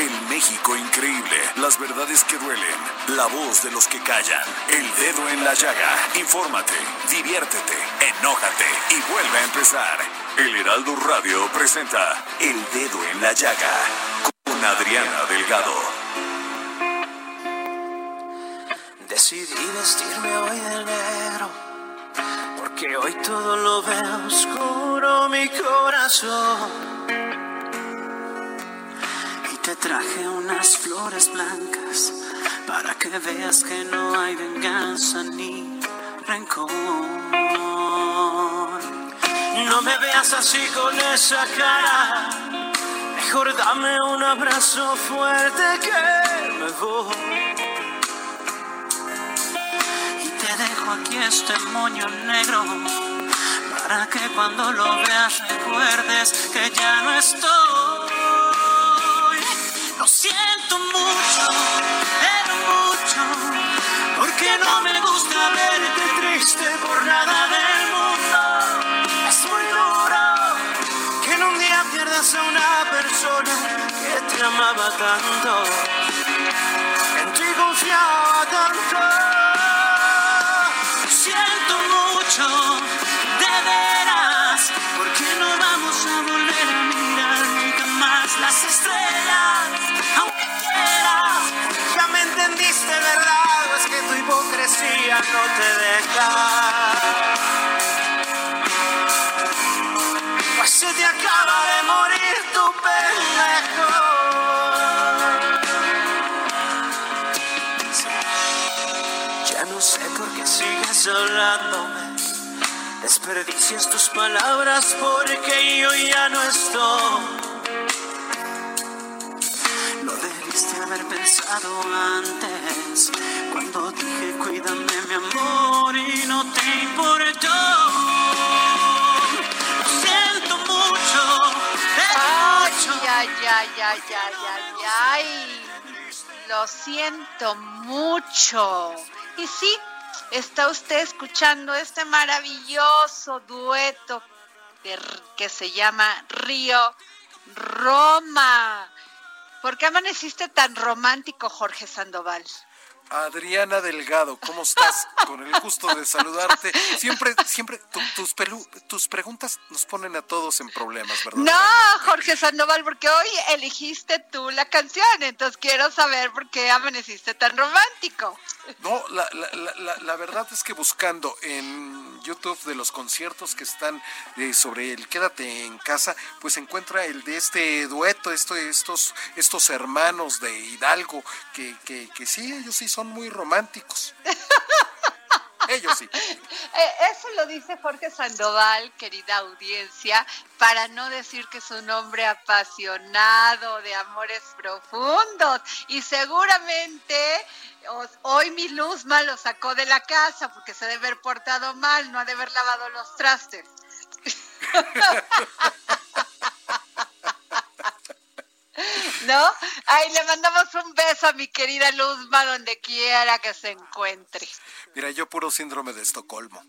El México increíble. Las verdades que duelen. La voz de los que callan. El dedo en la llaga. Infórmate, diviértete, enójate y vuelve a empezar. El Heraldo Radio presenta El Dedo en la Llaga con Adriana Delgado. Decidí vestirme hoy de negro, porque hoy todo lo veo oscuro mi corazón. Te traje unas flores blancas para que veas que no hay venganza ni rencor. No me veas así con esa cara, mejor dame un abrazo fuerte que me voy. Y te dejo aquí este moño negro para que cuando lo veas recuerdes que ya no estoy. Lo siento mucho, pero mucho, porque no me gusta verte triste por nada del mundo. Es muy duro que en un día pierdas a una persona que te amaba tanto, en ti confiaba tanto. Siento mucho, entendiste, ¿verdad? Es que tu hipocresía no te deja. Pues te acaba de morir tu pendejo. Ya no sé por qué sigues hablándome. Desperdicias tus palabras porque yo ya no estoy. Debiste haber pensado antes. Cuando dije cuídame mi amor y no te importó. Lo siento mucho. Ay, ay, ay, ay, ay, ay, ay. Lo siento mucho. Y sí, está usted escuchando este maravilloso dueto de que se llama Río Roma. ¿Por qué amaneciste tan romántico, Jorge Sandoval? Adriana Delgado, ¿cómo estás? Con el gusto de saludarte. Siempre, siempre tu- tus, pelu- tus preguntas nos ponen a todos en problemas, ¿verdad? No, Jorge Sandoval, porque hoy eligiste tú la canción, entonces quiero saber por qué amaneciste tan romántico. No, la, la- la- la- la verdad es que buscando en YouTube de los conciertos que están eh, sobre el Quédate en casa, pues encuentra el de este dueto, esto, estos, estos hermanos de Hidalgo, que, que, que sí, ellos sí son muy románticos. Ellos sí. Eh, eso lo dice Jorge Sandoval, querida audiencia, para no decir que es un hombre apasionado de amores profundos. Y seguramente os- hoy mi Luzma lo sacó de la casa porque se debe haber portado mal, no ha de haber lavado los trastes. ¿No? Ay, le mandamos un beso a mi querida Luzma donde quiera que se encuentre. Mira, yo puro síndrome de Estocolmo.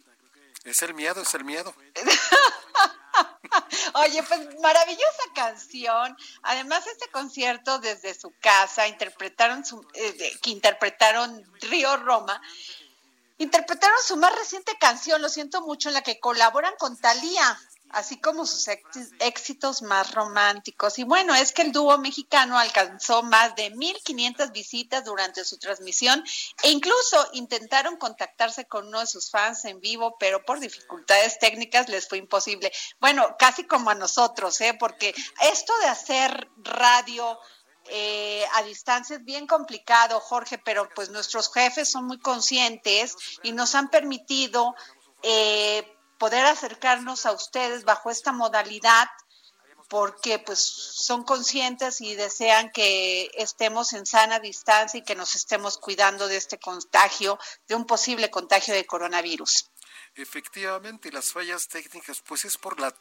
Es el miedo, es el miedo. Oye, pues maravillosa canción. Además, este concierto desde su casa interpretaron su, eh, que interpretaron Río Roma, interpretaron su más reciente canción, lo siento mucho, en la que colaboran con Thalía. Así como sus éxitos más románticos. Y bueno, es que el dúo mexicano alcanzó más de 1.500 visitas durante su transmisión e incluso intentaron contactarse con uno de sus fans en vivo, pero por dificultades técnicas les fue imposible. Bueno, casi como a nosotros, ¿eh? porque esto de hacer radio... Eh, a distancia es bien complicado, Jorge, pero pues nuestros jefes son muy conscientes y nos han permitido eh, poder acercarnos a ustedes bajo esta modalidad porque pues son conscientes y desean que estemos en sana distancia y que nos estemos cuidando de este contagio, de un posible contagio de coronavirus. Efectivamente, las fallas técnicas, pues es por la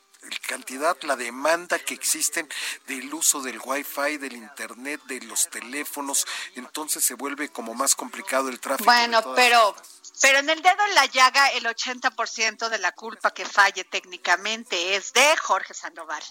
cantidad, la demanda que existen del uso del wifi, del internet, de los teléfonos, entonces se vuelve como más complicado el tráfico. Bueno, pero pero en el dedo en la llaga, el 80% de la culpa que falle técnicamente es de Jorge Sandoval.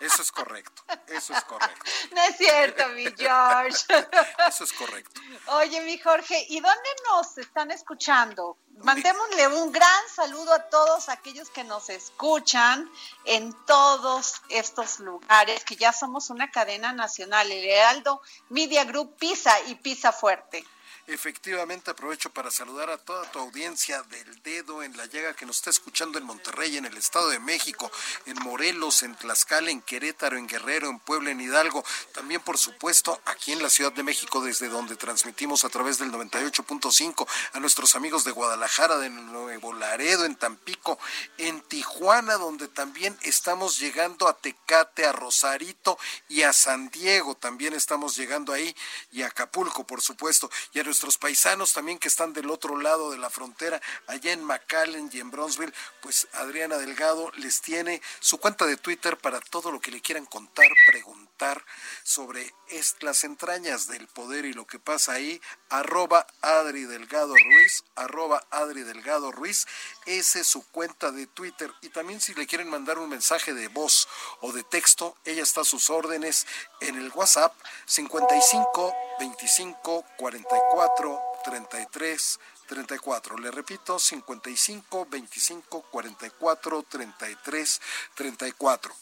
Eso es correcto, eso es correcto. No es cierto, mi George. Eso es correcto. Oye, mi Jorge, ¿y dónde nos están escuchando? Mandémosle un gran saludo a todos aquellos que nos escuchan en todos estos lugares, que ya somos una cadena nacional, el Heraldo Media Group Pisa y Pisa Fuerte. Efectivamente, aprovecho para saludar a toda tu audiencia del dedo en la llaga que nos está escuchando en Monterrey, en el Estado de México, en Morelos, en Tlaxcala, en Querétaro, en Guerrero, en Puebla, en Hidalgo. También, por supuesto, aquí en la Ciudad de México, desde donde transmitimos a través del 98.5 a nuestros amigos de Guadalajara, de Nuevo Laredo, en Tampico, en Tijuana, donde también estamos llegando a Tecate, a Rosarito y a San Diego. También estamos llegando ahí y a Acapulco, por supuesto. Y a nuestros paisanos también que están del otro lado de la frontera, allá en McAllen y en Bronzeville, pues Adriana Delgado les tiene su cuenta de Twitter para todo lo que le quieran contar, preguntar sobre las entrañas del poder y lo que pasa ahí, arroba Adri Delgado Ruiz, arroba Adri Delgado Ruiz, esa es su cuenta de Twitter. Y también si le quieren mandar un mensaje de voz o de texto, ella está a sus órdenes en el WhatsApp 55 25 44 33 34. Le repito, 55 25 44 33 34.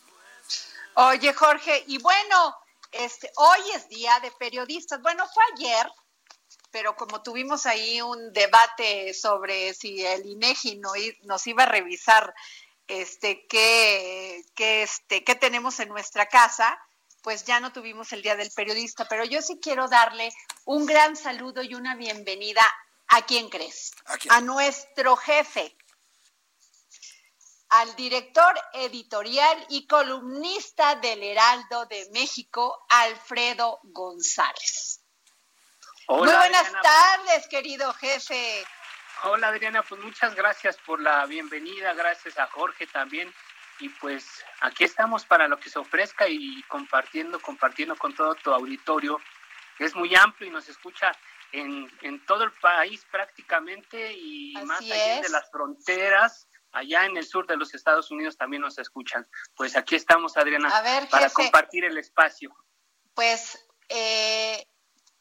Oye, Jorge, y bueno, este, hoy es día de periodistas. Bueno, fue ayer, pero como tuvimos ahí un debate sobre si el INEGI no, nos iba a revisar este qué, qué, este, qué tenemos en nuestra casa, pues ya no tuvimos el Día del Periodista, pero yo sí quiero darle un gran saludo y una bienvenida a quién crees, a nuestro jefe, al director editorial y columnista del Heraldo de México, Alfredo González. Muy buenas tardes, querido jefe. Hola Adriana, pues muchas gracias por la bienvenida, gracias a Jorge también. Y pues aquí estamos para lo que se ofrezca y compartiendo, compartiendo con todo tu auditorio. Es muy amplio y nos escucha en, en todo el país prácticamente y más allá de las fronteras allá en el sur de los Estados Unidos también nos escuchan. Pues aquí estamos, Adriana, para compartir el espacio. Pues eh,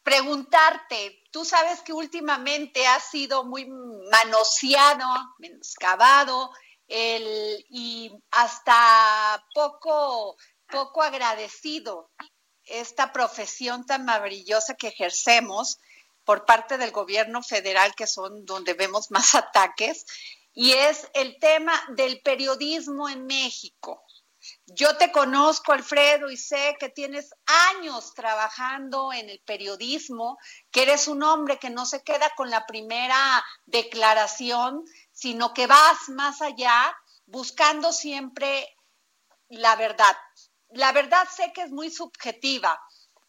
preguntarte, tú sabes que últimamente ha sido muy manoseado, menoscabado, el, y hasta poco, poco agradecido esta profesión tan maravillosa que ejercemos por parte del gobierno federal, que son donde vemos más ataques, y es el tema del periodismo en México. Yo te conozco, Alfredo, y sé que tienes años trabajando en el periodismo, que eres un hombre que no se queda con la primera declaración, sino que vas más allá buscando siempre la verdad. La verdad sé que es muy subjetiva,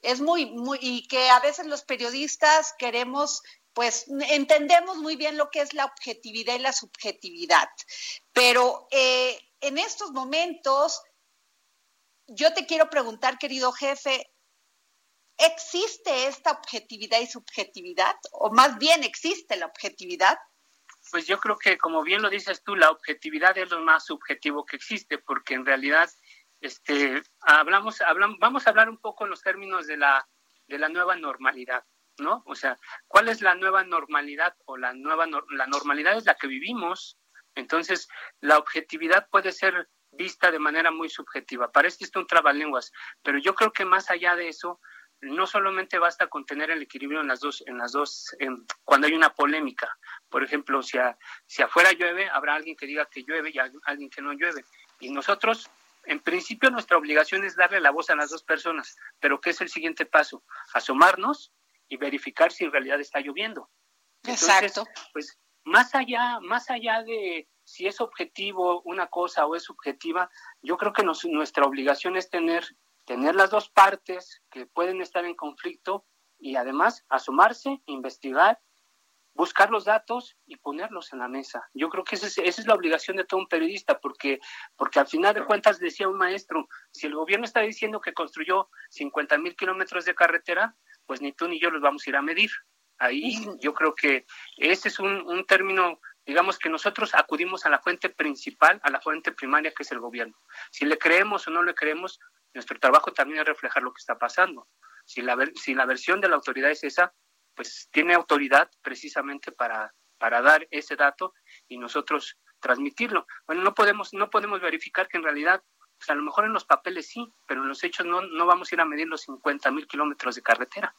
es muy, muy, y que a veces los periodistas queremos pues entendemos muy bien lo que es la objetividad y la subjetividad. Pero eh, en estos momentos, yo te quiero preguntar, querido jefe, ¿existe esta objetividad y subjetividad? ¿O más bien existe la objetividad? Pues yo creo que, como bien lo dices tú, la objetividad es lo más subjetivo que existe, porque en realidad este, hablamos, hablamos, vamos a hablar un poco en los términos de la, de la nueva normalidad. ¿no? O sea, ¿cuál es la nueva normalidad o la nueva la normalidad es la que vivimos Entonces, la objetividad puede ser vista de manera muy subjetiva. Parece esto un trabalenguas, pero yo creo que más allá de eso, no solamente basta con tener el equilibrio en las dos, en las dos, cuando hay una polémica. Por ejemplo, si, si afuera llueve, habrá alguien que diga que llueve y alguien que no llueve. Y nosotros, en principio, nuestra obligación es darle la voz a las dos personas. Pero ¿qué es el siguiente paso? Asomarnos y verificar si en realidad está lloviendo. Exacto. Pues más allá, más allá de si es objetivo una cosa o es subjetiva, yo creo que nuestra obligación es tener tener las dos partes que pueden estar en conflicto y además asomarse, investigar, buscar los datos y ponerlos en la mesa. Yo creo que esa es, la obligación de todo un periodista, porque, porque al final de cuentas decía un maestro, si el gobierno está diciendo que construyó 50 mil kilómetros de carretera, pues ni tú ni yo los vamos a ir a medir. Ahí yo creo que ese es un, un término digamos que nosotros acudimos a la fuente principal, a la fuente primaria que es el gobierno. Si le creemos o no le creemos, nuestro trabajo también es reflejar lo que está pasando. Si la, si la versión de la autoridad es esa, pues tiene autoridad precisamente para, para dar ese dato y nosotros transmitirlo. Bueno, no podemos, no podemos verificar que en realidad, pues a lo mejor en los papeles sí, pero en los hechos no, no vamos a ir a medir los 50 mil kilómetros de carretera.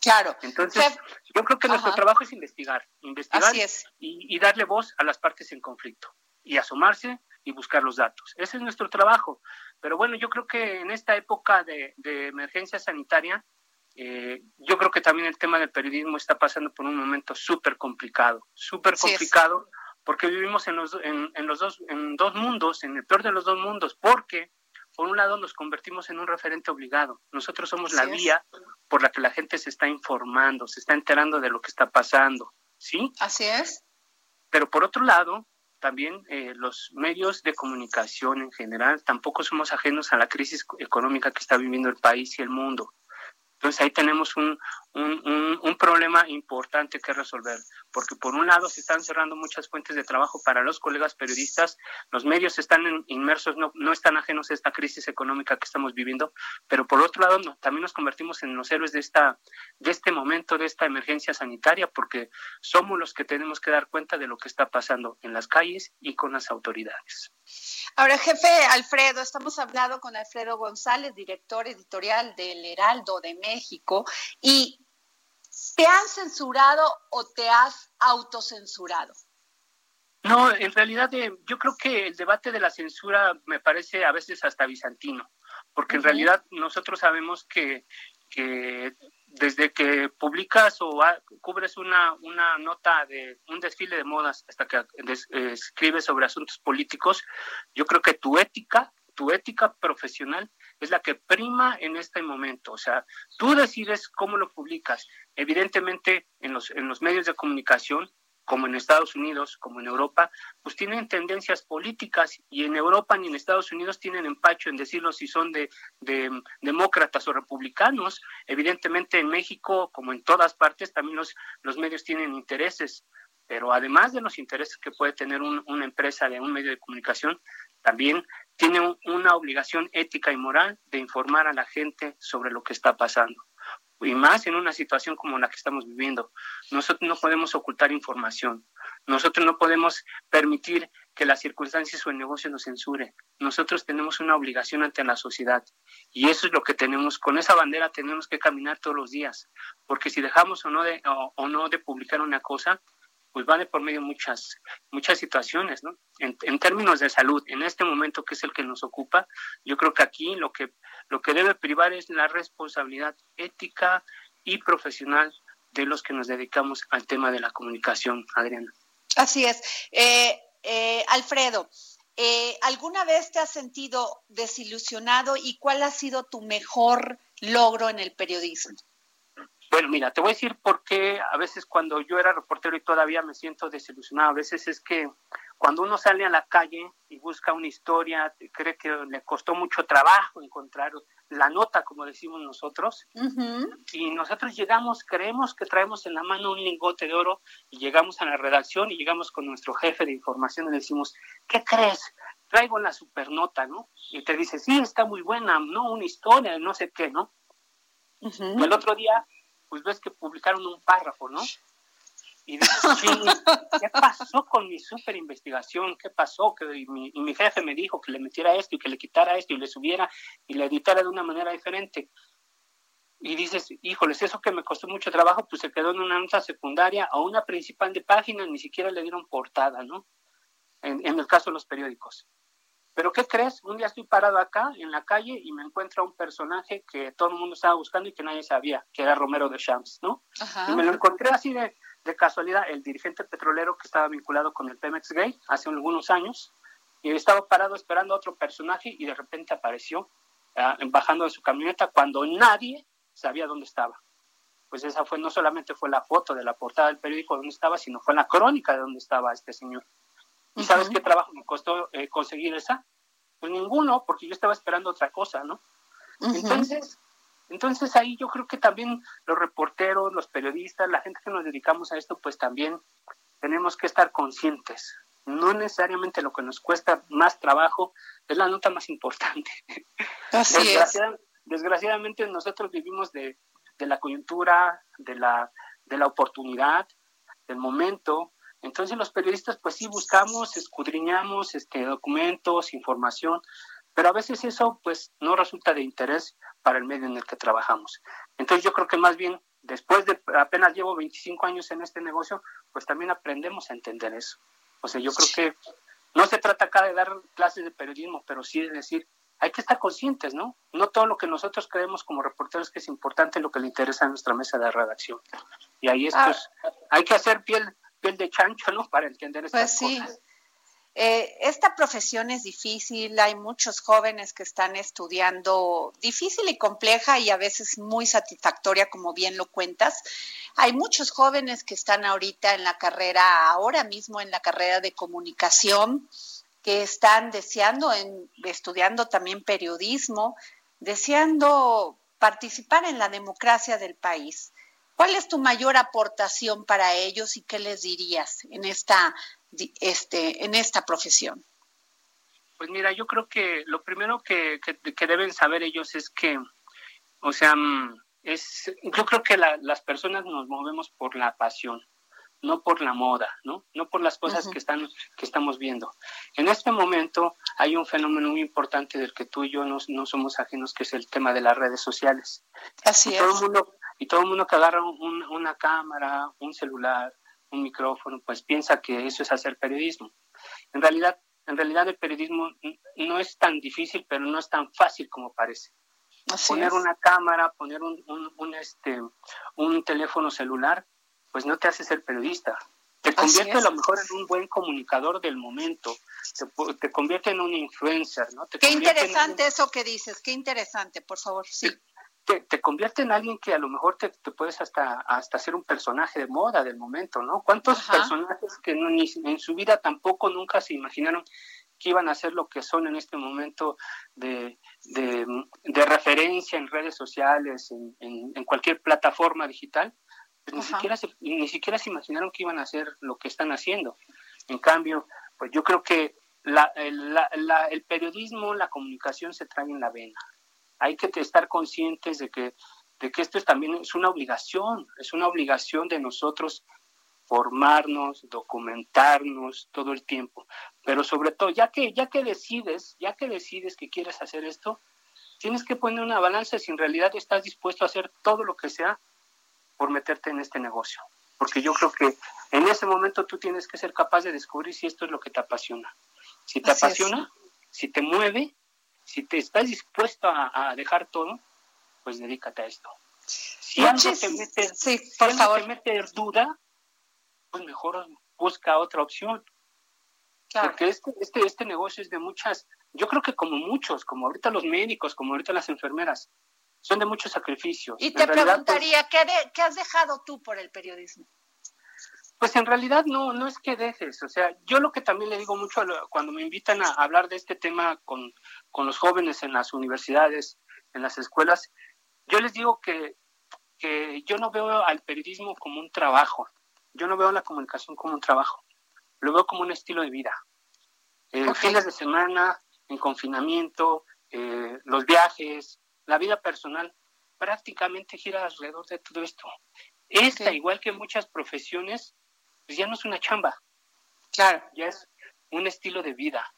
Claro. Entonces, yo creo que nuestro trabajo es investigar, investigar Y, y, darle voz a las partes en conflicto y asomarse y buscar los datos. Ese es nuestro trabajo. Pero bueno, yo creo que en esta época de, emergencia sanitaria, eh, yo creo que también el tema del periodismo está pasando por un momento súper complicado, súper complicado, porque vivimos en los, en, los dos, en dos mundos, en el peor de los dos mundos, porque por un lado nos convertimos en un referente obligado. Nosotros somos la vía por la que la gente se está informando, se está enterando de lo que está pasando, ¿sí? Así es. Pero por otro lado, también eh, los medios de comunicación en general tampoco somos ajenos a la crisis económica que está viviendo el país y el mundo. Entonces ahí tenemos un, un, problema importante que resolver, porque por un lado se están cerrando muchas fuentes de trabajo para los colegas periodistas, los medios están inmersos, no, no están ajenos a esta crisis económica que estamos viviendo, pero por otro lado no, también nos convertimos en los héroes de, esta, de este momento, de esta emergencia sanitaria, porque somos los que tenemos que dar cuenta de lo que está pasando en las calles y con las autoridades. Ahora, jefe Alfredo, estamos hablando con Alfredo González, director editorial del Heraldo de México, y ¿te han censurado o te has autocensurado? No, en realidad eh, yo creo que el debate de la censura me parece a veces hasta bizantino, porque en realidad nosotros sabemos que, que desde que publicas o cubres una, una nota de un desfile de modas hasta que escribes sobre asuntos políticos, yo creo que tu ética, tu ética profesional es la que prima en este momento. O sea, tú decides cómo lo publicas. Evidentemente, en los, en los medios de comunicación como en Estados Unidos, como en Europa, pues tienen tendencias políticas y en Europa ni en Estados Unidos tienen empacho en decirlo si son de, demócratas o republicanos. Evidentemente en México, como en todas partes, también los, los medios tienen intereses, pero además de los intereses que puede tener una empresa de un medio de comunicación, también tiene una obligación ética y moral de informar a la gente sobre lo que está pasando y más en una situación como la que estamos viviendo. Nosotros no podemos ocultar información. Nosotros no podemos permitir que las circunstancias o el negocio nos censure. Nosotros tenemos una obligación ante la sociedad y eso es lo que tenemos. Con esa bandera tenemos que caminar todos los días, porque si dejamos o no de, o no de publicar una cosa, pues vale por medio muchas, muchas situaciones, ¿no? En, en, términos de salud, en este momento que es el que nos ocupa, yo creo que aquí lo que, lo que debe privar es la responsabilidad ética y profesional de los que nos dedicamos al tema de la comunicación, Adriana. Así es. Eh, eh, Alfredo, eh, ¿alguna vez te has sentido desilusionado y cuál ha sido tu mejor logro en el periodismo? Bueno, mira, te voy a decir por qué a veces cuando yo era reportero y todavía me siento desilusionado, a veces es que cuando uno sale a la calle y busca una historia, cree que le costó mucho trabajo encontrar la nota, como decimos nosotros, y nosotros llegamos, creemos que traemos en la mano un lingote de oro y llegamos a la redacción y llegamos con nuestro jefe de información y le decimos, ¿qué crees? Traigo la supernota, ¿no? Y te dice, sí, está muy buena, ¿no? Una historia, no sé qué, ¿no? El otro día pues ves que publicaron un párrafo, ¿no? Y dices, ¿qué pasó con mi super investigación? ¿Qué pasó? Que mi, y mi jefe me dijo que le metiera esto y que le quitara esto y le subiera y le editara de una manera diferente. Y dices, híjoles, eso que me costó mucho trabajo, pues se quedó en una nota secundaria o una principal de página, ni siquiera le dieron portada, ¿no? En, en el caso de los periódicos. Pero ¿qué crees? Un día estoy parado acá en la calle y me encuentra un personaje que todo el mundo estaba buscando y que nadie sabía, que era Romero de Champs, ¿no? Y me lo encontré así de, de casualidad, el dirigente petrolero que estaba vinculado con el Pemex Gay hace algunos años, y estaba parado esperando a otro personaje y de repente apareció ah, bajando de su camioneta cuando nadie sabía dónde estaba. Pues esa fue, no solamente fue la foto de la portada del periódico donde estaba, sino fue la crónica de dónde estaba este señor. ¿Y sabes qué trabajo me costó eh, conseguir esa? Pues ninguno, porque yo estaba esperando otra cosa, ¿no? Entonces, entonces ahí yo creo que también los reporteros, los periodistas, la gente que nos dedicamos a esto, pues también tenemos que estar conscientes. No necesariamente lo que nos cuesta más trabajo es la nota más importante. Así es. Desgraciadamente nosotros vivimos de, de la coyuntura, de la, de la oportunidad, del momento, entonces los periodistas pues sí buscamos, escudriñamos este, documentos, información, pero a veces eso pues no resulta de interés para el medio en el que trabajamos. Entonces yo creo que más bien después de apenas llevo 25 años en este negocio, pues también aprendemos a entender eso. O sea, yo creo que no se trata acá de dar clases de periodismo, pero sí de decir, hay que estar conscientes, ¿no? No todo lo que nosotros creemos como reporteros que es importante lo que le interesa a nuestra mesa de redacción. Y ahí es, pues, hay que hacer piel, piel de chancho, ¿no? Para entender estas Pues sí. cosas. Eh, esta profesión es difícil, hay muchos jóvenes que están estudiando difícil y compleja y a veces muy satisfactoria, como bien lo cuentas. Hay muchos jóvenes que están ahorita en la carrera, ahora mismo en la carrera de comunicación, que están deseando, en, estudiando también periodismo, deseando participar en la democracia del país. ¿Cuál es tu mayor aportación para ellos y qué les dirías en esta, este, en esta profesión? Pues mira, yo creo que lo primero que, que, que deben saber ellos es que, o sea, mm, es, yo creo que la, las personas nos movemos por la pasión, no por la moda, ¿no? No por las cosas Ujú. que están que estamos viendo. En este momento hay un fenómeno muy importante del que tú y yo no, no somos ajenos, que es el tema de las redes sociales. Así y todo es. el mundo y todo el mundo que agarra un- una cámara, un celular, un micrófono, pues piensa que eso es hacer periodismo. En realidad, en realidad el periodismo no es tan difícil, pero no es tan fácil como parece. Así poner es. una cámara, poner un, un, un, este, un teléfono celular, pues no te hace ser periodista. Te convierte a lo mejor en un buen comunicador del momento, te, te convierte en un influencer, ¿no? Te Qué en interesante eso que dices, qué interesante, por favor, sí. te, te convierte en alguien que a lo mejor te, te puedes hasta, hasta ser un personaje de moda del momento, ¿no? ¿Cuántos Ajá. personajes que no, ni en su vida tampoco nunca se imaginaron que iban a ser lo que son en este momento de, de, de referencia en redes sociales, en, en, en cualquier plataforma digital? Pues ni Ajá. siquiera, se, ni siquiera se imaginaron que iban a hacer lo que están haciendo. En cambio, pues yo creo que la, el, la- la- el periodismo, la comunicación se trae en la vena hay que estar conscientes de que, de que esto es también es una obligación, es una obligación de nosotros formarnos, documentarnos todo el tiempo. Pero sobre todo, ya que, ya que decides, ya que decides que quieres hacer esto, tienes que poner una balanza si en realidad estás dispuesto a hacer todo lo que sea por meterte en este negocio. Porque yo creo que en ese momento tú tienes que ser capaz de descubrir si esto es lo que te apasiona. Si te Así es. apasiona, si te mueve, si te estás dispuesto a, a dejar todo, pues dedícate a esto. Si algo te mete, sí, si por algo favor. te mete duda, pues mejor busca otra opción. Claro. Porque este, este, este negocio es de muchas, yo creo que como muchos, como ahorita los médicos, como ahorita las enfermeras, son de muchos sacrificios. Y En te realidad, pues, preguntaría, ¿qué, de- ¿qué has dejado tú por el periodismo? Pues en realidad no, no es que dejes, o sea, yo lo que también le digo mucho cuando me invitan a hablar de este tema con, con los jóvenes en las universidades, en las escuelas, yo les digo que, que yo no veo al periodismo como un trabajo, yo no veo la comunicación como un trabajo, lo veo como un estilo de vida. Eh, Ok. Fines de semana, en confinamiento, eh, los viajes, la vida personal, prácticamente gira alrededor de todo esto. Esta, igual que muchas profesiones, pues ya no es una chamba. Claro. Ya es un estilo de vida.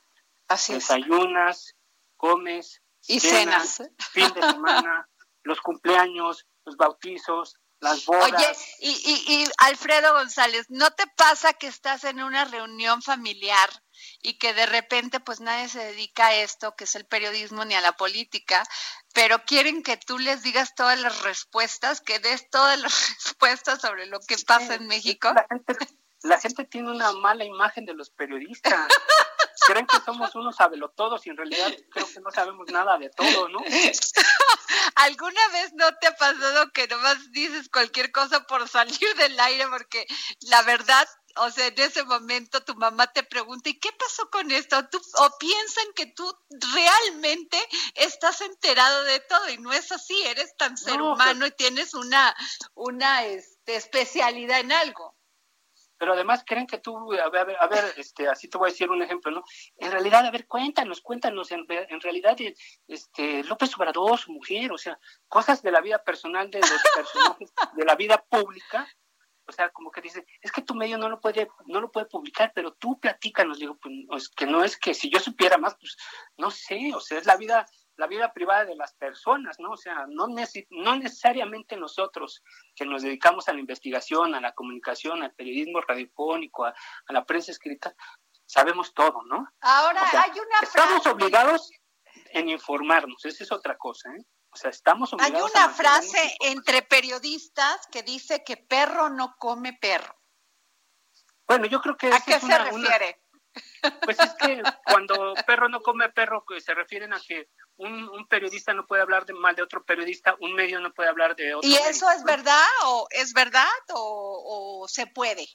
Así Desayunas, comes, y cenas, fin de semana, los cumpleaños, los bautizos, las bodas. Oye, y, y, y Alfredo González, ¿no te pasa que estás en una reunión familiar y que de repente pues nadie se dedica a esto, que es el periodismo ni a la política, pero quieren que tú les digas todas las respuestas, que des todas las respuestas sobre lo que pasa en México? La gente, la gente tiene una mala imagen de los periodistas. Creen que somos unos sabelotodos y en realidad creo que no sabemos nada de todo, ¿no? ¿Alguna vez no te ha pasado que nomás dices cualquier cosa por salir del aire? Porque la verdad, o sea, en ese momento tu mamá te pregunta, ¿y qué pasó con esto? ¿Tú, o piensan que tú realmente estás enterado de todo y no es así, eres tan ser No, humano y tienes una, una este, especialidad en algo. Pero además creen que tú, a ver, a ver, este, así te voy a decir un ejemplo, ¿no? En realidad, a ver, cuéntanos, cuéntanos, en, en realidad, este, López Obrador, su mujer, o sea, cosas de la vida personal de los personajes, de la vida pública, o sea, como que dice, es que tu medio no lo puede, no lo puede publicar, pero tú platícanos, digo, pues, que no es que si yo supiera más, pues, no sé, o sea, es la vida, la vida privada de las personas, ¿no? O sea, no, nece- no necesariamente nosotros que nos dedicamos a la investigación, a la comunicación, al periodismo radiofónico, a, a la prensa escrita, sabemos todo, ¿no? Ahora O sea, hay una Estamos frase. obligados en informarnos, esa es otra cosa, ¿eh? O sea, estamos Hay obligados una a mantenernos frase entre periodistas que dice que perro no come perro. Bueno, yo creo que ¿A qué es se una- una- refiere? Pues es que cuando perro no come perro, pues se refieren a que un, un periodista no puede hablar de mal de otro periodista, un medio no puede hablar de otro. ¿Y medio, eso es ¿no? verdad o es verdad o, o se puede?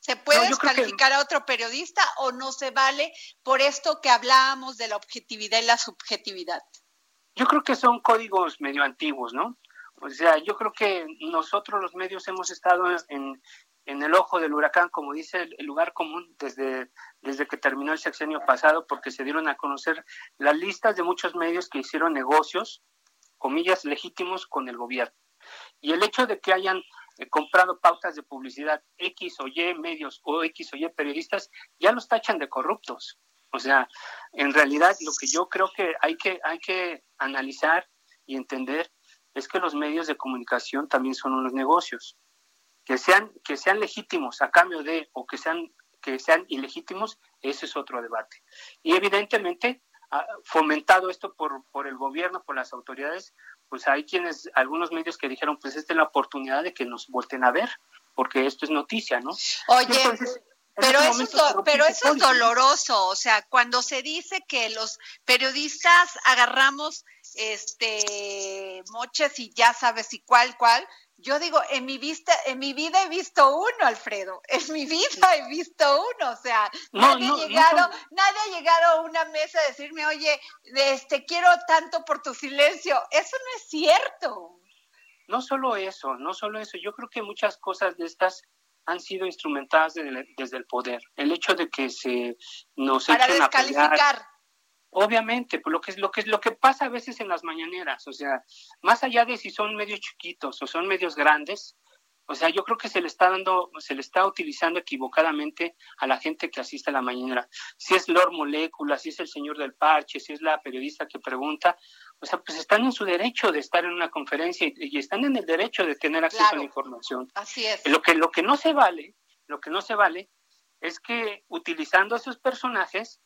¿Se puede No, que- descalificar a otro periodista o no se vale por esto que hablábamos de la objetividad y la subjetividad? Yo creo que son códigos medio antiguos, ¿no? O sea, yo creo que nosotros los medios hemos estado en, en el ojo del huracán, como dice el, lugar común, desde, desde que terminó el sexenio pasado, porque se dieron a conocer las listas de muchos medios que hicieron negocios, comillas, legítimos con el gobierno. Y el hecho de que hayan eh, comprado pautas de publicidad X o Y medios o X o Y periodistas, ya los tachan de corruptos. O sea, en realidad lo que yo creo que hay que, hay que analizar y entender es que los medios de comunicación también son unos negocios. Que sean, que sean legítimos a cambio de, o que sean, que sean ilegítimos, ese es otro debate. Y evidentemente, ah, fomentado esto por, por el gobierno, por las autoridades, pues hay quienes, algunos medios que dijeron, pues esta es la oportunidad de que nos volten a ver, porque esto es noticia, ¿no? Oye, entonces, en pero eso, es, pero eso es doloroso, o sea, cuando se dice que los periodistas agarramos este moches y ya sabes y cuál cuál, yo digo, en mi vista, en mi vida he visto uno, Alfredo, en mi vida he visto uno, o sea, No, nadie no, ha no llegado, son- nadie ha llegado a una mesa a decirme, oye, este quiero tanto por tu silencio, eso no es cierto. No solo eso, no solo eso, yo creo que muchas cosas de estas han sido instrumentadas desde, desde el poder. El hecho de que se nos Para echen a pelear, descalificar. Obviamente, pues lo que es lo que es lo que pasa a veces en las mañaneras, o sea, más allá de si son medios chiquitos o son medios grandes, o sea, yo creo que se le está dando, se le está utilizando equivocadamente a la gente que asiste a la mañanera. Si es Lord Molécula, si es el señor del parche, si es la periodista que pregunta, o sea, pues están en su derecho de estar en una conferencia y, y están en el derecho de tener acceso a la información. Así es. Lo que, lo que no se vale, lo que no se vale es que utilizando a esos personajes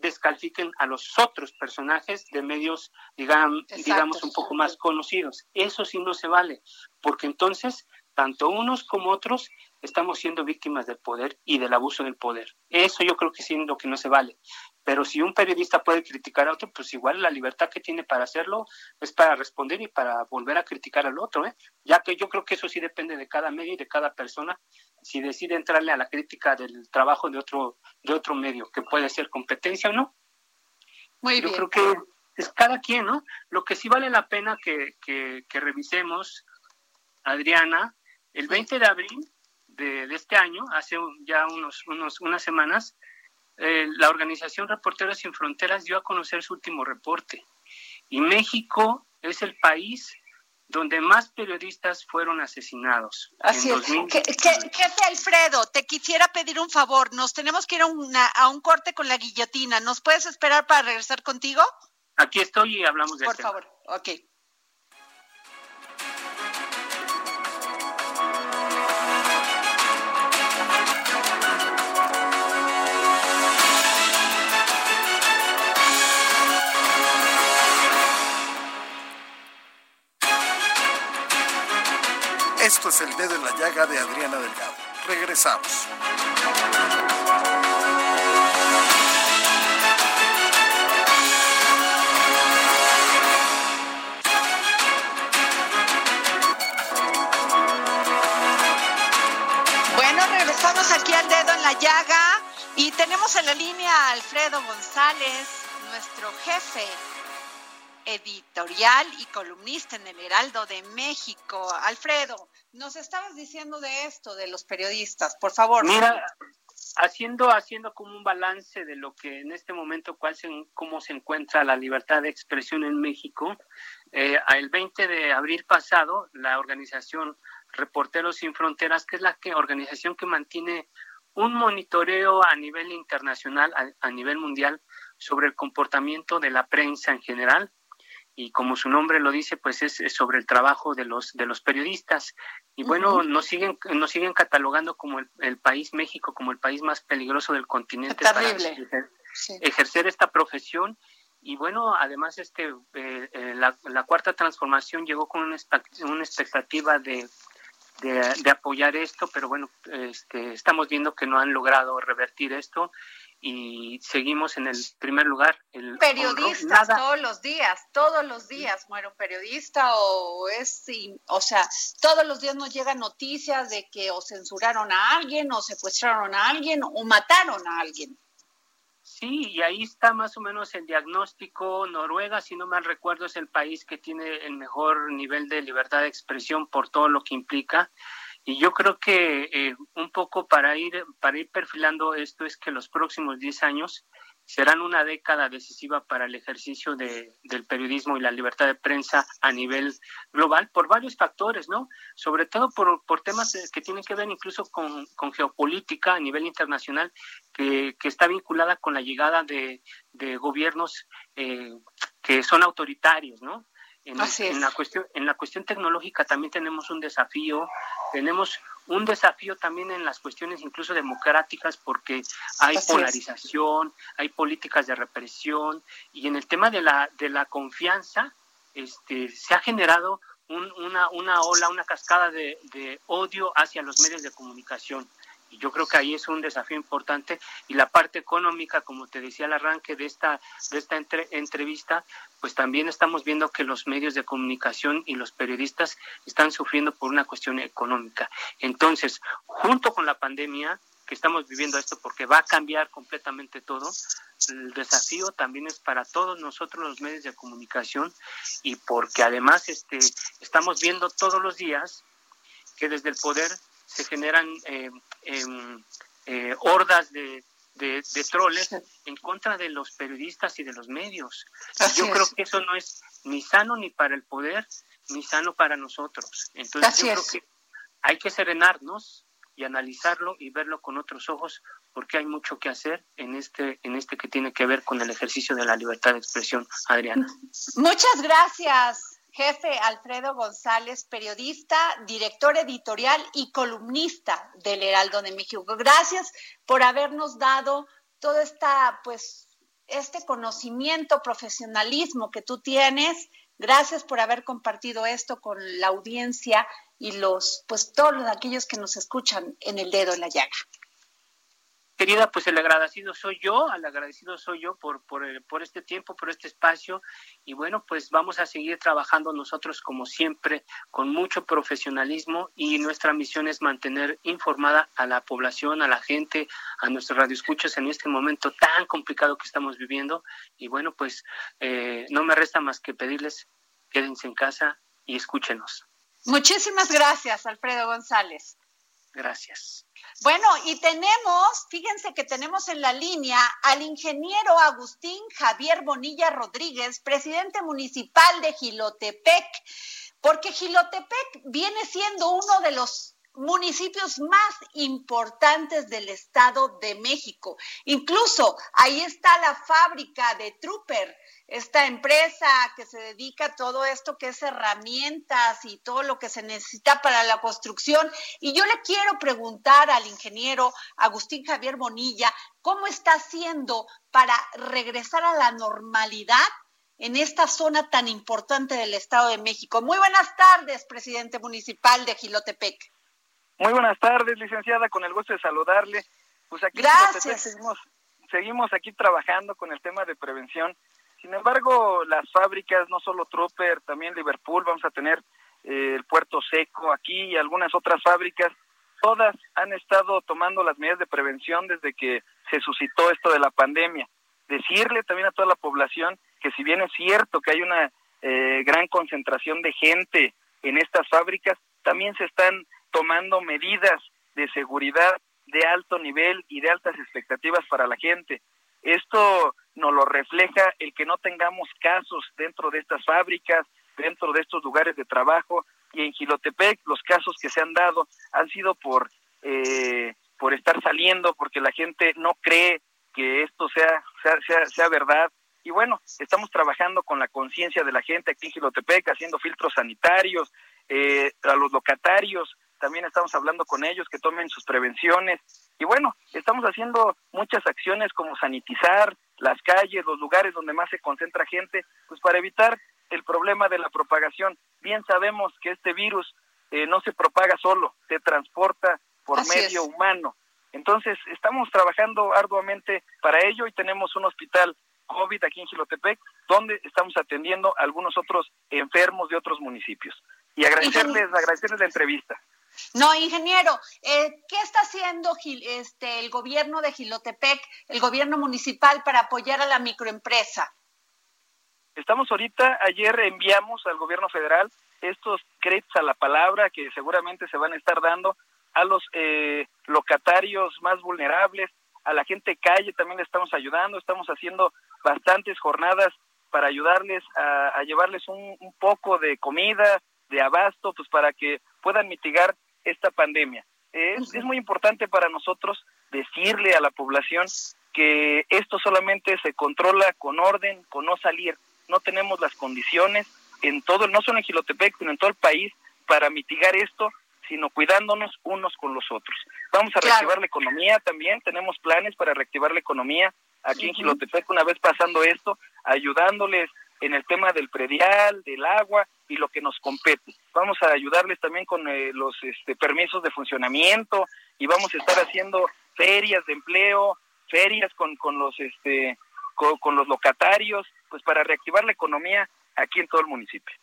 descalifiquen a los otros personajes de medios, digamos, Exacto. digamos un poco más conocidos. Eso sí no se vale, porque entonces tanto unos como otros estamos siendo víctimas del poder y del abuso del poder. Eso yo creo que sí es lo que no se vale. Pero si un periodista puede criticar a otro, pues igual la libertad que tiene para hacerlo es para responder y para volver a criticar al otro, ¿eh? ya que yo creo que eso sí depende de cada medio y de cada persona, si decide entrarle a la crítica del trabajo de otro, de otro medio, que puede ser competencia o no. Muy Yo bien. creo que es cada quien, ¿no? Lo que sí vale la pena que, que, que revisemos, Adriana, el 20 de abril de, de este año, hace ya unos, unos, unas semanas, eh, la organización Reporteros Sin Fronteras dio a conocer su último reporte. Y México es el país donde más periodistas fueron asesinados. Así es. jefe Alfredo, te quisiera pedir un favor. Nos tenemos que ir a, a, un corte con la guillotina. ¿Nos puedes esperar para regresar contigo? Aquí estoy y hablamos de Por favor, ok. Esto es el dedo en la llaga de Adriana Delgado. Regresamos. Bueno, regresamos aquí al dedo en la llaga y tenemos en la línea a Alfredo González, nuestro jefe editorial y columnista en el Heraldo de México. Alfredo, nos estabas diciendo de esto, de los periodistas, por favor. Mira, haciendo, haciendo como un balance de lo que en este momento, cuál se, cómo se encuentra la libertad de expresión en México, eh, el 20 de abril pasado, la organización Reporteros Sin Fronteras, que es la que, organización que mantiene un monitoreo a nivel internacional, a nivel mundial, sobre el comportamiento de la prensa en general, y como su nombre lo dice, pues es, sobre el trabajo de los de los periodistas. Y bueno, nos siguen nos siguen catalogando como el, país México como el país más peligroso del continente para ejercer, esta profesión. Y bueno, además este eh, eh, la, cuarta transformación llegó con una, una expectativa de, de, apoyar esto, pero bueno, este, estamos viendo que no han logrado revertir esto y seguimos en el primer lugar. El Periodistas todos los días, todos los días muere un periodista o es, o sea, todos los días nos llegan noticias de que o censuraron a alguien o secuestraron a alguien o mataron a alguien. Sí, y ahí está más o menos el diagnóstico. Noruega, si no mal recuerdo, es el país que tiene el mejor nivel de libertad de expresión por todo lo que implica. Y yo creo que eh, un poco para ir, para ir perfilando esto es que los próximos 10 años serán una década decisiva para el ejercicio de, del periodismo y la libertad de prensa a nivel global por varios factores, ¿no? Sobre todo por, por temas que tienen que ver incluso con, con geopolítica a nivel internacional, que, que, está vinculada con la llegada de, de gobiernos eh, que son autoritarios, ¿no? En, la cuestión, en la cuestión tecnológica también tenemos un desafío, tenemos un desafío también en las cuestiones incluso democráticas porque hay polarización, hay políticas de represión y en el tema de la, de la confianza este, se ha generado una, una ola, una cascada de, de odio hacia los medios de comunicación. Y yo creo que ahí es un desafío importante y la parte económica, como te decía al arranque de esta, de esta entrevista, pues también estamos viendo que los medios de comunicación y los periodistas están sufriendo por una cuestión económica. Entonces, junto con la pandemia, que estamos viviendo esto porque va a cambiar completamente todo, el desafío también es para todos nosotros los medios de comunicación y porque además este, estamos viendo todos los días que desde el poder se generan eh, eh, hordas de, de, troles en contra de los periodistas y de los medios. Yo creo que eso no es ni sano ni para el poder, ni sano para nosotros. Entonces yo creo que hay que serenarnos y analizarlo y verlo con otros ojos porque hay mucho que hacer en este en este que tiene que ver con el ejercicio de la libertad de expresión, Adriana. Muchas gracias jefe Alfredo González, periodista, director editorial y columnista del Heraldo de México. Gracias por habernos dado todo esta, pues, este conocimiento, profesionalismo que tú tienes. Gracias por haber compartido esto con la audiencia y los, pues, todos aquellos que nos escuchan en el dedo en la llaga. Querida, pues el agradecido soy yo, el agradecido soy yo por, por, eh, por, este tiempo, por este espacio y bueno, pues vamos a seguir trabajando nosotros como siempre con mucho profesionalismo y nuestra misión es mantener informada a la población, a la gente, a nuestros radioescuchos en este momento tan complicado que estamos viviendo y bueno, pues eh, no me resta más que pedirles quédense en casa y escúchenos. Muchísimas gracias, Alfredo González. Gracias. Bueno, y tenemos, fíjense que tenemos en la línea al ingeniero Agustín Javier Bonilla Rodríguez, presidente municipal de Gilotepec. porque Gilotepec viene siendo uno de los municipios más importantes del Estado de México. Incluso ahí está la fábrica de Trooper, esta empresa que se dedica a todo esto que es herramientas y todo lo que se necesita para la construcción. Y yo le quiero preguntar al ingeniero Agustín Javier Bonilla, ¿cómo está haciendo para regresar a la normalidad en esta zona tan importante del Estado de México? Muy buenas tardes, presidente municipal de Gilotepec. Muy buenas tardes, licenciada, con el gusto de saludarle. Pues aquí seguimos, seguimos aquí trabajando con el tema de prevención. Sin embargo, las fábricas, no solo Trooper, también Liverpool, vamos a tener eh, el Puerto Seco aquí y algunas otras fábricas, todas han estado tomando las medidas de prevención desde que se suscitó esto de la pandemia. Decirle también a toda la población que si bien es cierto que hay una eh, gran concentración de gente en estas fábricas, también se están tomando medidas de seguridad de alto nivel y de altas expectativas para la gente. Esto nos lo refleja el que no tengamos casos dentro de estas fábricas, dentro de estos lugares de trabajo y en Gilotepec los casos que se han dado han sido por eh, por estar saliendo porque la gente no cree que esto sea sea, sea, verdad y bueno estamos trabajando con la conciencia de la gente aquí en Gilotepec haciendo filtros sanitarios eh, a los locatarios también estamos hablando con ellos que tomen sus prevenciones y bueno, estamos haciendo muchas acciones como sanitizar las calles, los lugares donde más se concentra gente, pues para evitar el problema de la propagación. Bien sabemos que este virus eh, no se propaga solo, se transporta por medio humano. Entonces, estamos trabajando arduamente para ello y tenemos un hospital COVID aquí en Gilotepec, donde estamos atendiendo a algunos otros enfermos de otros municipios. Y agradecerles, agradecerles la entrevista. No, ingeniero, eh, ¿qué está haciendo este, el gobierno de Gilotepec, el gobierno municipal para apoyar a la microempresa? Estamos ahorita, ayer enviamos al gobierno federal estos créditos a la palabra que seguramente se van a estar dando a los eh, locatarios más vulnerables, a la gente calle también le estamos ayudando, estamos haciendo bastantes jornadas para ayudarles a, llevarles un, un, poco de comida, de abasto, pues para que puedan mitigar esta pandemia. Es, es muy importante para nosotros decirle a la población que esto solamente se controla con orden, con no salir. No tenemos las condiciones en todo, no solo en Gilotepec, sino en todo el país para mitigar esto, sino cuidándonos unos con los otros. Vamos a reactivar la economía también, tenemos planes para reactivar la economía aquí en Gilotepec una vez pasando esto, ayudándoles en el tema del predial, del agua y lo que nos compete. Vamos a ayudarles también con eh, los este, permisos de funcionamiento y vamos a estar haciendo ferias de empleo, ferias con, con los este con, los locatarios, pues para reactivar la economía aquí en todo el municipio.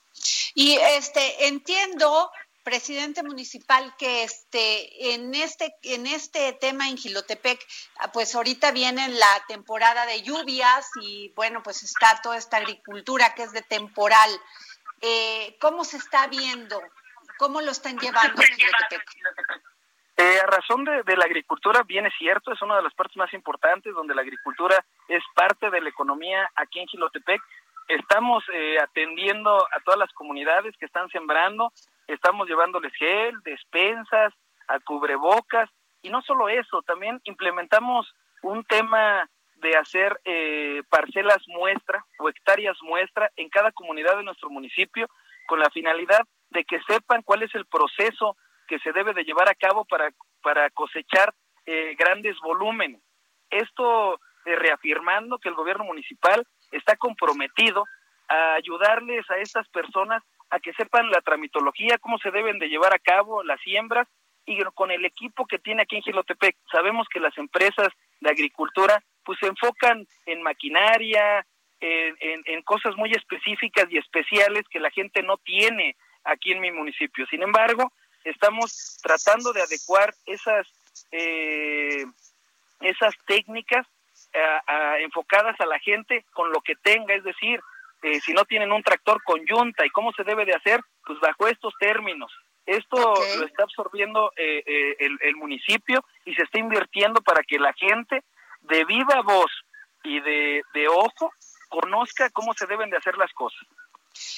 Y este entiendo presidente municipal que este en este en este tema en Gilotepec pues ahorita viene la temporada de lluvias y bueno pues está toda esta agricultura que es de temporal eh, cómo se está viendo cómo lo están llevando eh, a razón de, de, la agricultura, bien es cierto, es una de las partes más importantes donde la agricultura es parte de la economía aquí en Gilotepec. Estamos eh, atendiendo a todas las comunidades que están sembrando, estamos llevándoles gel, despensas, a cubrebocas y no solo eso, también implementamos un tema de hacer eh, parcelas muestra o hectáreas muestra en cada comunidad de nuestro municipio con la finalidad de que sepan cuál es el proceso que se debe de llevar a cabo para, para cosechar eh, grandes volúmenes. Esto eh, reafirmando que el gobierno municipal está comprometido a ayudarles a estas personas a que sepan la tramitología, cómo se deben de llevar a cabo las siembras y con el equipo que tiene aquí en Gilotepec. Sabemos que las empresas de agricultura pues se enfocan en maquinaria, en, en, cosas muy específicas y especiales que la gente no tiene aquí en mi municipio. Sin embargo, estamos tratando de adecuar esas, eh, esas técnicas enfocadas a la gente con lo que tenga, es decir, eh, si no tienen un tractor con yunta y cómo se debe de hacer, pues bajo estos términos. Esto lo está absorbiendo eh, eh, el, el, municipio y se está invirtiendo para que la gente de viva voz y de, de ojo conozca cómo se deben de hacer las cosas.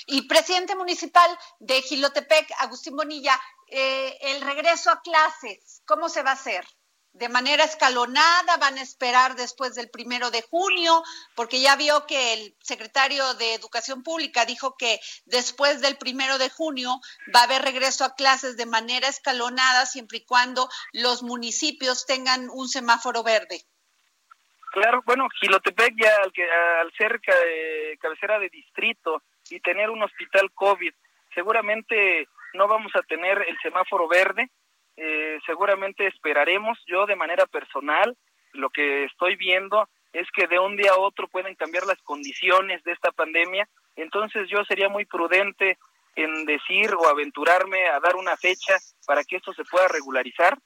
Y presidente municipal de Gilotepec, Agustín Bonilla, eh, el regreso a clases, ¿cómo se va a hacer? De manera escalonada, van a esperar después del primero de junio, porque ya vio que el secretario de Educación Pública dijo que después del primero de junio va a haber regreso a clases de manera escalonada, siempre y cuando los municipios tengan un semáforo verde. Claro, bueno, Gilotepec ya al, que, al ser cabecera de distrito y tener un hospital COVID, seguramente no vamos a tener el semáforo verde, eh, seguramente esperaremos. Yo de manera personal, lo que estoy viendo es que de un día a otro pueden cambiar las condiciones de esta pandemia. Entonces yo sería muy prudente en decir o aventurarme a dar una fecha para que esto se pueda regularizar.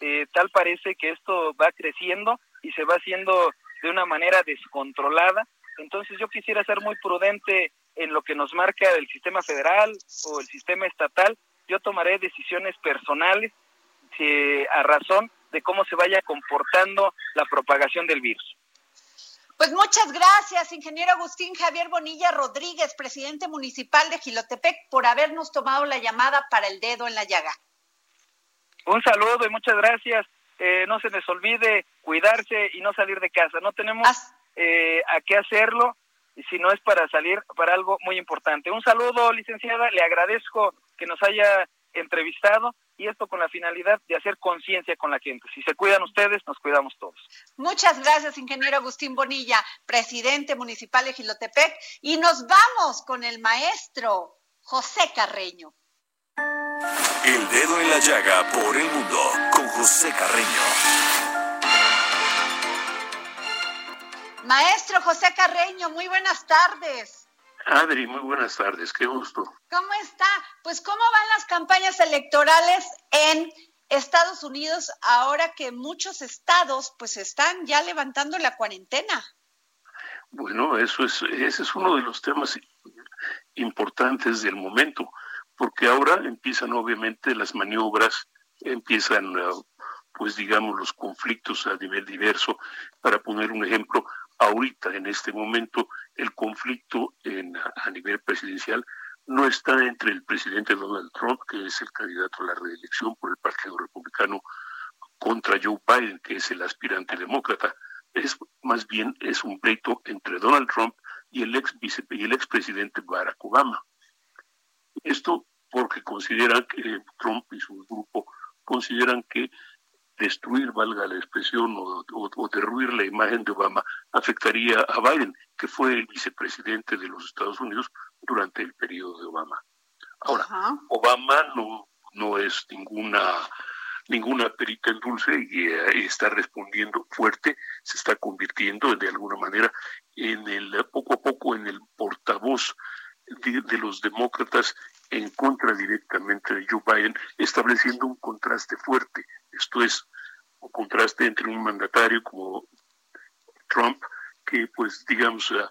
Eh, tal parece que esto va creciendo y se va haciendo de una manera descontrolada. Entonces yo quisiera ser muy prudente en lo que nos marca el sistema federal o el sistema estatal. Yo tomaré decisiones personales a razón de cómo se vaya comportando la propagación del virus. Pues muchas gracias, ingeniero Agustín Javier Bonilla Rodríguez, presidente municipal de Gilotepec, por habernos tomado la llamada para el dedo en la llaga. Un saludo y muchas gracias. Eh, no se les olvide cuidarse y no salir de casa. No tenemos eh, a qué hacerlo si no es para salir para algo muy importante. Un saludo, licenciada. Le agradezco que nos haya entrevistado y esto con la finalidad de hacer conciencia con la gente. Si se cuidan ustedes, nos cuidamos todos. Muchas gracias, ingeniero Agustín Bonilla, presidente municipal de Gilotepec. Y nos vamos con el maestro José Carreño. El dedo en la llaga por el mundo con José Carreño. Maestro José Carreño, muy buenas tardes. Adri, muy buenas tardes, qué gusto. ¿Cómo está? Pues cómo van las campañas electorales en Estados Unidos ahora que muchos estados pues están ya levantando la cuarentena. Bueno, eso es ese es uno de los temas importantes del momento, porque ahora empiezan obviamente las maniobras, empiezan pues digamos los conflictos a nivel diverso. Para poner un ejemplo, ahorita en este momento el conflicto a nivel presidencial no está entre el presidente Donald Trump, que es el candidato a la reelección por el Partido Republicano, contra Joe Biden, que es el aspirante demócrata. Es más bien es un pleito entre Donald Trump y el ex vice y el expresidente Barack Obama. Esto porque consideran que Trump y su grupo consideran que destruir, valga la expresión, o, o, derruir la imagen de Obama afectaría a Biden, que fue el vicepresidente de los Estados Unidos durante el periodo de Obama. Ahora, Obama no, no es ninguna ninguna perita en dulce y eh, está respondiendo fuerte, se está convirtiendo de alguna manera en el poco a poco en el portavoz de, de, los demócratas en contra directamente de Joe Biden, estableciendo un contraste fuerte. Esto es un contraste entre un mandatario como Trump, que pues digamos eh,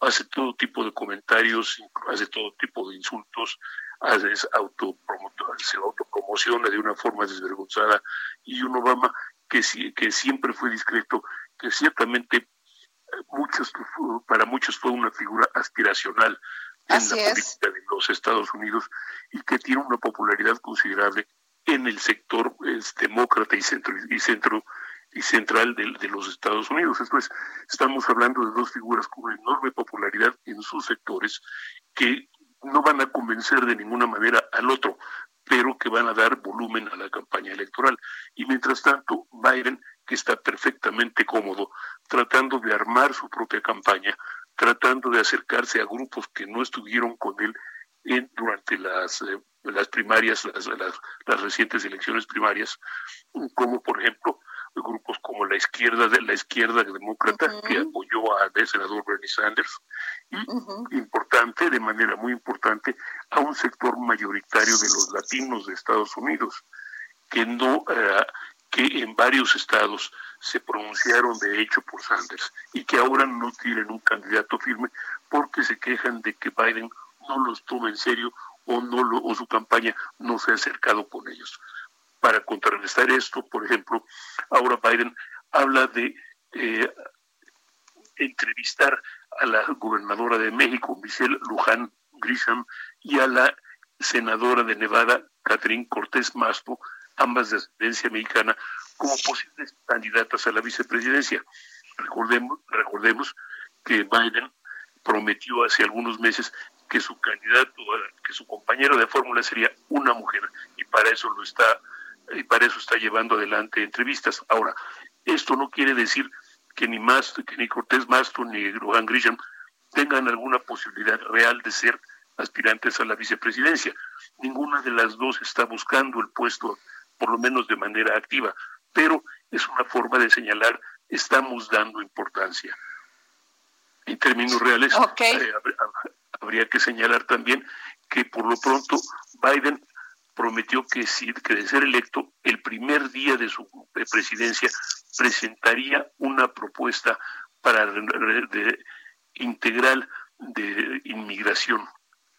hace todo tipo de comentarios, hace todo tipo de insultos, hace auto se autopromociona de una forma desvergonzada, y un Obama que, que siempre fue discreto, que ciertamente eh, muchos, para muchos fue una figura aspiracional en la política de los Estados Unidos y que tiene una popularidad considerable en el sector demócrata y centro y centro y central de, de, los Estados Unidos. Esto es, estamos hablando de dos figuras con una enorme popularidad en sus sectores que no van a convencer de ninguna manera al otro, pero que van a dar volumen a la campaña electoral. Y mientras tanto, Biden, que está perfectamente cómodo, tratando de armar su propia campaña, tratando de acercarse a grupos que no estuvieron con él en, durante las, eh, las primarias, las, las, las, recientes elecciones primarias, como por ejemplo grupos como la izquierda de la izquierda demócrata que apoyó al senador Bernie Sanders y importante de manera muy importante a un sector mayoritario de los latinos de Estados Unidos que no eh, que en varios estados se pronunciaron de hecho por Sanders y que ahora no tienen un candidato firme porque se quejan de que Biden no los toma en serio o no lo, o su campaña no se ha acercado con ellos. Para contrarrestar esto, por ejemplo, ahora Biden habla de eh, entrevistar a la gobernadora de México, Michelle Luján, Grisham y a la senadora de Nevada, Catherine Cortés Masto, ambas de ascendencia mexicana, como posibles candidatas a la vicepresidencia. Recordemos, recordemos que Biden prometió hace algunos meses que su candidato, que su compañero de fórmula sería una mujer y para eso lo está y para eso está llevando adelante entrevistas. Ahora, esto no quiere decir que ni Mastro, que ni Cortés Mastro ni Rohan Grisham tengan alguna posibilidad real de ser aspirantes a la vicepresidencia. Ninguna de las dos está buscando el puesto, por lo menos de manera activa, pero es una forma de señalar, estamos dando importancia. En términos reales, eh, habría que señalar también que por lo pronto Biden prometió que, si, que de ser electo, el primer día de su presidencia presentaría una propuesta para de, integral de inmigración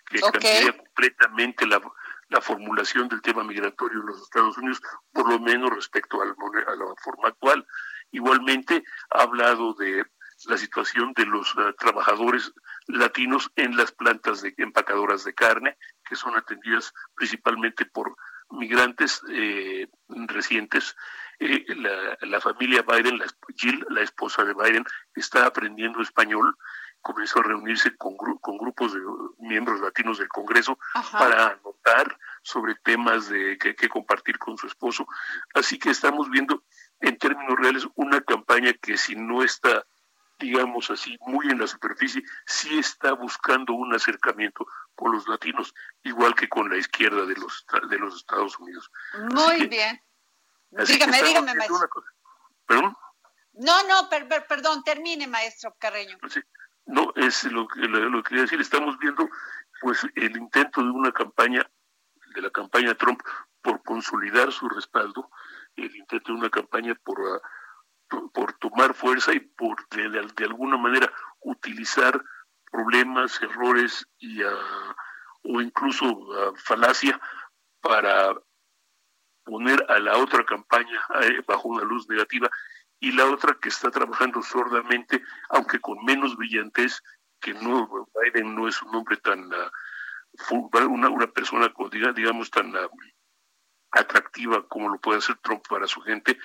que cambiaría completamente la, formulación del tema migratorio en los Estados Unidos, por lo menos respecto al, a la forma actual. Igualmente ha hablado de la situación de los eh, trabajadores latinos en las plantas de empacadoras de carne, que son atendidas principalmente por migrantes eh, recientes. Eh, la, familia Biden, la, Jill, la esposa de Biden, está aprendiendo español, comenzó a reunirse con, con grupos de miembros latinos del Congreso para anotar sobre temas de que, que compartir con su esposo. Así que estamos viendo en términos reales una campaña que si no está digamos así, muy en la superficie, sí está buscando un acercamiento con los latinos, igual que con la izquierda de los, de los Estados Unidos. Muy bien. Dígame, dígame, maestro. ¿Perdón? No, no, perdón, termine, maestro Carreño. No, es lo que, lo, que quería decir, estamos viendo pues el intento de una campaña, de la campaña Trump, por consolidar su respaldo, el intento de una campaña por... Uh, por tomar fuerza y por de, alguna manera utilizar problemas, errores y, ah, o incluso ah, falacia para poner a la otra campaña eh, bajo una luz negativa y la otra que está trabajando sordamente, aunque con menos brillantez, que no Biden no es un hombre tan ah, una, una persona digamos tan atractiva como lo puede hacer Trump para su gente,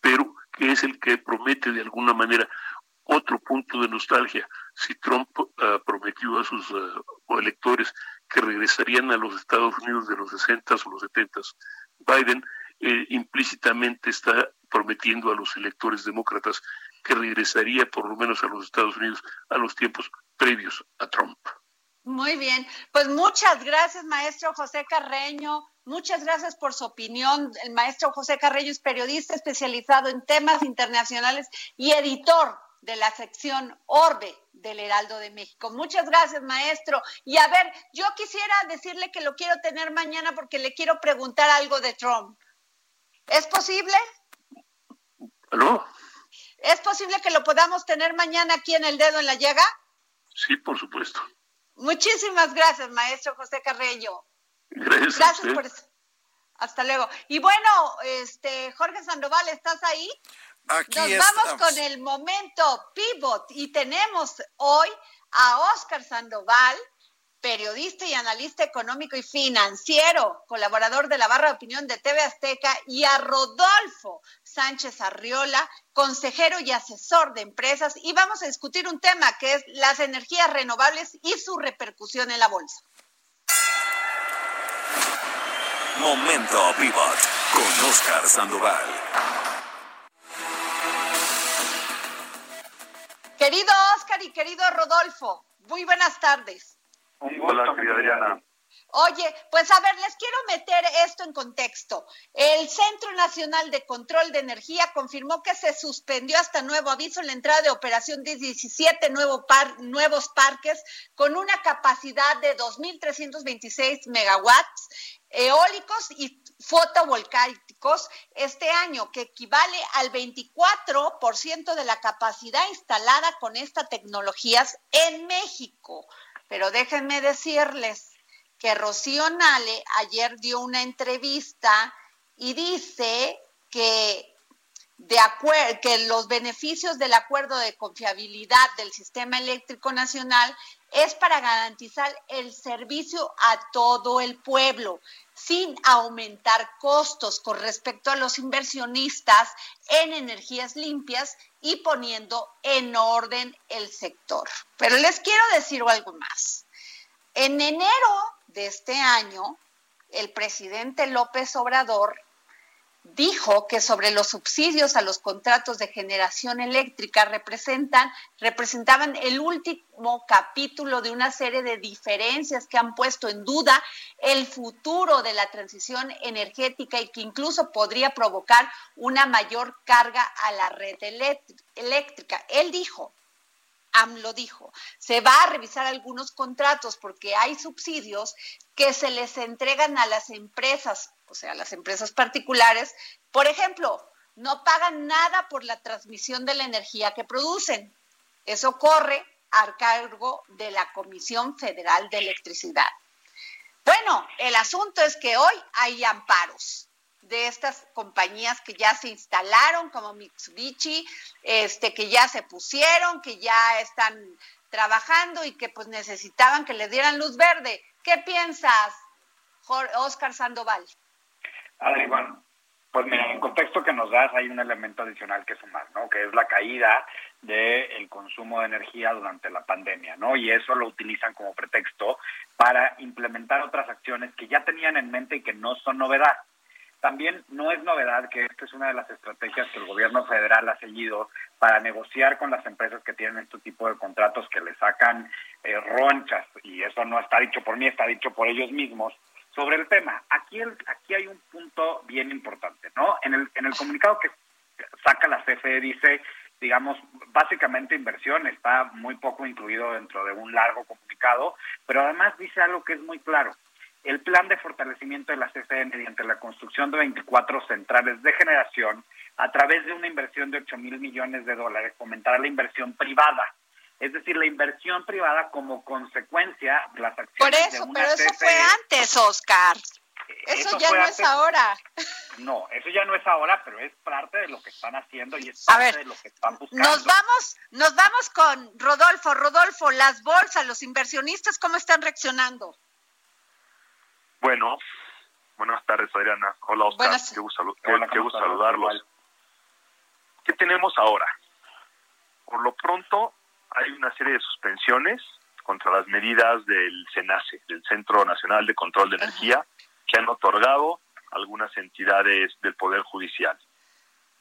pero que es el que promete de alguna manera otro punto de nostalgia. Si Trump ah, prometió a sus ah, electores que regresarían a los Estados Unidos de los 60 o los 70, Biden eh, implícitamente está prometiendo a los electores demócratas que regresaría por lo menos a los Estados Unidos a los tiempos previos a Trump. Muy bien, pues muchas gracias, maestro José Carreño. Muchas gracias por su opinión. El maestro José Carreño es periodista especializado en temas internacionales y editor de la sección Orbe del Heraldo de México. Muchas gracias, maestro. Y a ver, yo quisiera decirle que lo quiero tener mañana porque le quiero preguntar algo de Trump. ¿Es posible? ¿Aló? ¿Es posible que lo podamos tener mañana aquí en el dedo en la llaga? Sí, por supuesto. Muchísimas gracias, maestro José Carreño. Gracias, por eso. Hasta luego. Y bueno, este Jorge Sandoval, ¿estás ahí? Aquí Nos vamos con el momento pivot y tenemos hoy a Oscar Sandoval, periodista y analista económico y financiero, colaborador de la barra de opinión de TV Azteca, y a Rodolfo Sánchez Arriola, consejero y asesor de empresas. Y vamos a discutir un tema que es las energías renovables y su repercusión en la bolsa. Momento Pivot con Oscar Sandoval. Querido Oscar y querido Rodolfo, muy buenas tardes. Hola, querida Adriana. Oye, pues a ver, les quiero meter esto en contexto. El Centro Nacional de Control de Energía confirmó que se suspendió hasta nuevo aviso la entrada de operación de 17 nuevos parques con una capacidad de 2.326 megawatts eólicos y fotovoltaicos este año, que equivale al 24% de la capacidad instalada con estas tecnologías en México. Pero déjenme decirles que Rocío Nale ayer dio una entrevista y dice que de que los beneficios del acuerdo de confiabilidad del sistema eléctrico nacional es para garantizar el servicio a todo el pueblo sin aumentar costos con respecto a los inversionistas en energías limpias y poniendo en orden el sector. Pero les quiero decir algo más. En enero de este año, el presidente López Obrador dijo que sobre los subsidios a los contratos de generación eléctrica representan, representaban el último capítulo de una serie de diferencias que han puesto en duda el futuro de la transición energética y que incluso podría provocar una mayor carga a la red eléctrica. Él dijo, AMLO dijo, se va a revisar algunos contratos porque hay subsidios que se les entregan a las empresas o sea, las empresas particulares, por ejemplo, no pagan nada por la transmisión de la energía que producen. Eso corre a cargo de la Comisión Federal de Electricidad. Bueno, el asunto es que hoy hay amparos de estas compañías que ya se instalaron, como Mitsubishi, este, que ya se pusieron, que ya están trabajando y que pues necesitaban que les dieran luz verde. ¿Qué piensas, Oscar Sandoval? Adri, bueno, pues mira, en el contexto que nos das hay un elemento adicional que sumar, ¿no? Que es la caída del consumo de energía durante la pandemia, ¿no? Y eso lo utilizan como pretexto para implementar otras acciones que ya tenían en mente y que no son novedad. También no es novedad que esta es una de las estrategias que el gobierno federal ha seguido para negociar con las empresas que tienen este tipo de contratos que le sacan eh, ronchas, y eso no está dicho por mí, está dicho por ellos mismos, sobre el tema. Aquí, aquí hay un punto bien importante, ¿no? En el, en el comunicado que saca la CFE dice, digamos, básicamente inversión está muy poco incluido dentro de un largo comunicado, pero además dice algo que es muy claro. El plan de fortalecimiento de la CFE mediante la construcción de 24 centrales de generación a través de una inversión de 8 mil millones de dólares fomentará la inversión privada es decir, la inversión privada como consecuencia de las acciones. Por eso, pero eso fue antes, Oscar. Eso, ya no es ahora. No, eso ya no es ahora, pero es parte de lo que están haciendo y es parte de lo que están buscando. Nos vamos, nos vamos con Rodolfo. Rodolfo, las bolsas, los inversionistas, ¿cómo están reaccionando? Bueno, buenas tardes, Adriana. Hola, Oscar. Qué gusto, qué gusto saludarlos. ¿Qué tenemos ahora? Por lo pronto, hay una serie de suspensiones contra las medidas del CENACE, del Centro Nacional de Control de Energía, que han otorgado algunas entidades del Poder Judicial.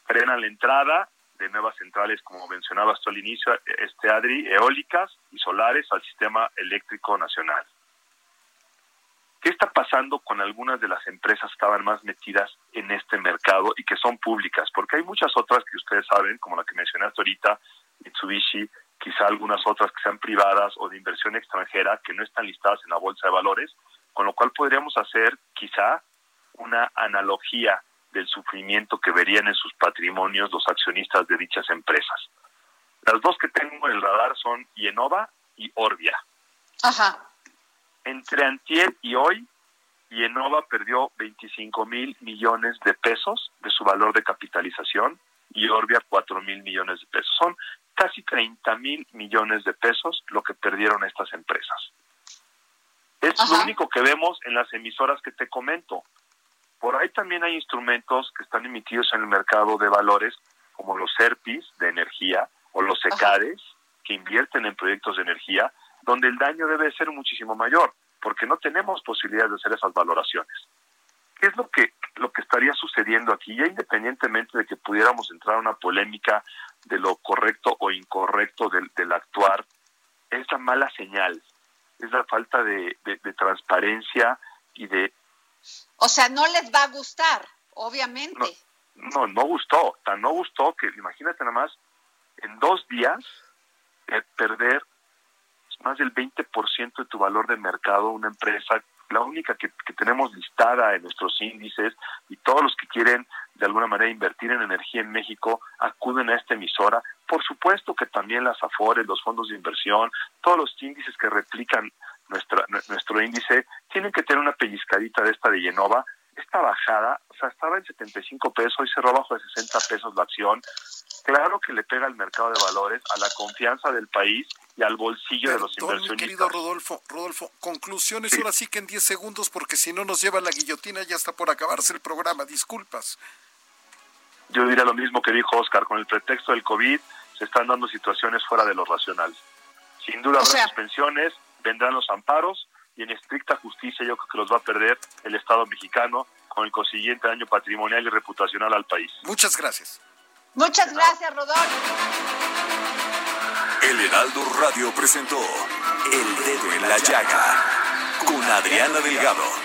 Frenan la entrada de nuevas centrales, como mencionabas tú al inicio, este Adri, eólicas y solares al sistema eléctrico nacional. ¿Qué está pasando con algunas de las empresas que estaban más metidas en este mercado y que son públicas? Porque hay muchas otras que ustedes saben, como la que mencionaste ahorita, Mitsubishi, quizá algunas otras que sean privadas o de inversión extranjera que no están listadas en la bolsa de valores, con lo cual podríamos hacer quizá una analogía del sufrimiento que verían en sus patrimonios los accionistas de dichas empresas. Las dos que tengo en el radar son Yenova y Orbia. Ajá. Entre antier y hoy, Yenova perdió 25 mil millones de pesos de su valor de capitalización y Orbia 4 mil millones de pesos. Son casi 30 mil millones de pesos lo que perdieron estas empresas. Es lo único que vemos en las emisoras que te comento. Por ahí también hay instrumentos que están emitidos en el mercado de valores, como los SERPIs de energía o los SECADES, que invierten en proyectos de energía, donde el daño debe ser muchísimo mayor, porque no tenemos posibilidad de hacer esas valoraciones. ¿Qué es lo que, lo que estaría sucediendo aquí? Ya independientemente de que pudiéramos entrar a una polémica de lo correcto o incorrecto del, del actuar, es la mala señal, es la falta de, transparencia y de... O sea, no les va a gustar, obviamente. No, no, gustó, tan no gustó que imagínate nada más, en dos días eh, perder más del 20% de tu valor de mercado una empresa la única que, tenemos listada en nuestros índices y todos los que quieren de alguna manera invertir en energía en México acuden a esta emisora. Por supuesto que también las AFORES, los fondos de inversión, todos los índices que replican nuestra, nuestro índice tienen que tener una pellizcadita de esta de Genova esta bajada, o sea, estaba en 75 pesos, hoy cerró bajo de 60 pesos la acción. Claro que le pega al mercado de valores, a la confianza del país y al bolsillo de los inversionistas. Mi querido Rodolfo, Rodolfo, conclusiones ahora sí que en 10 segundos, porque si no nos lleva la guillotina ya está por acabarse el programa, disculpas. Yo diría lo mismo que dijo Oscar, con el pretexto del COVID se están dando situaciones fuera de lo racional. Sin duda habrá suspensiones, vendrán los amparos y en estricta justicia yo creo que los va a perder el Estado mexicano con el consiguiente daño patrimonial y reputacional al país. Muchas gracias. Muchas gracias, Rodolfo. El Heraldo Radio presentó El Dedo en la Llaga con Adriana Delgado.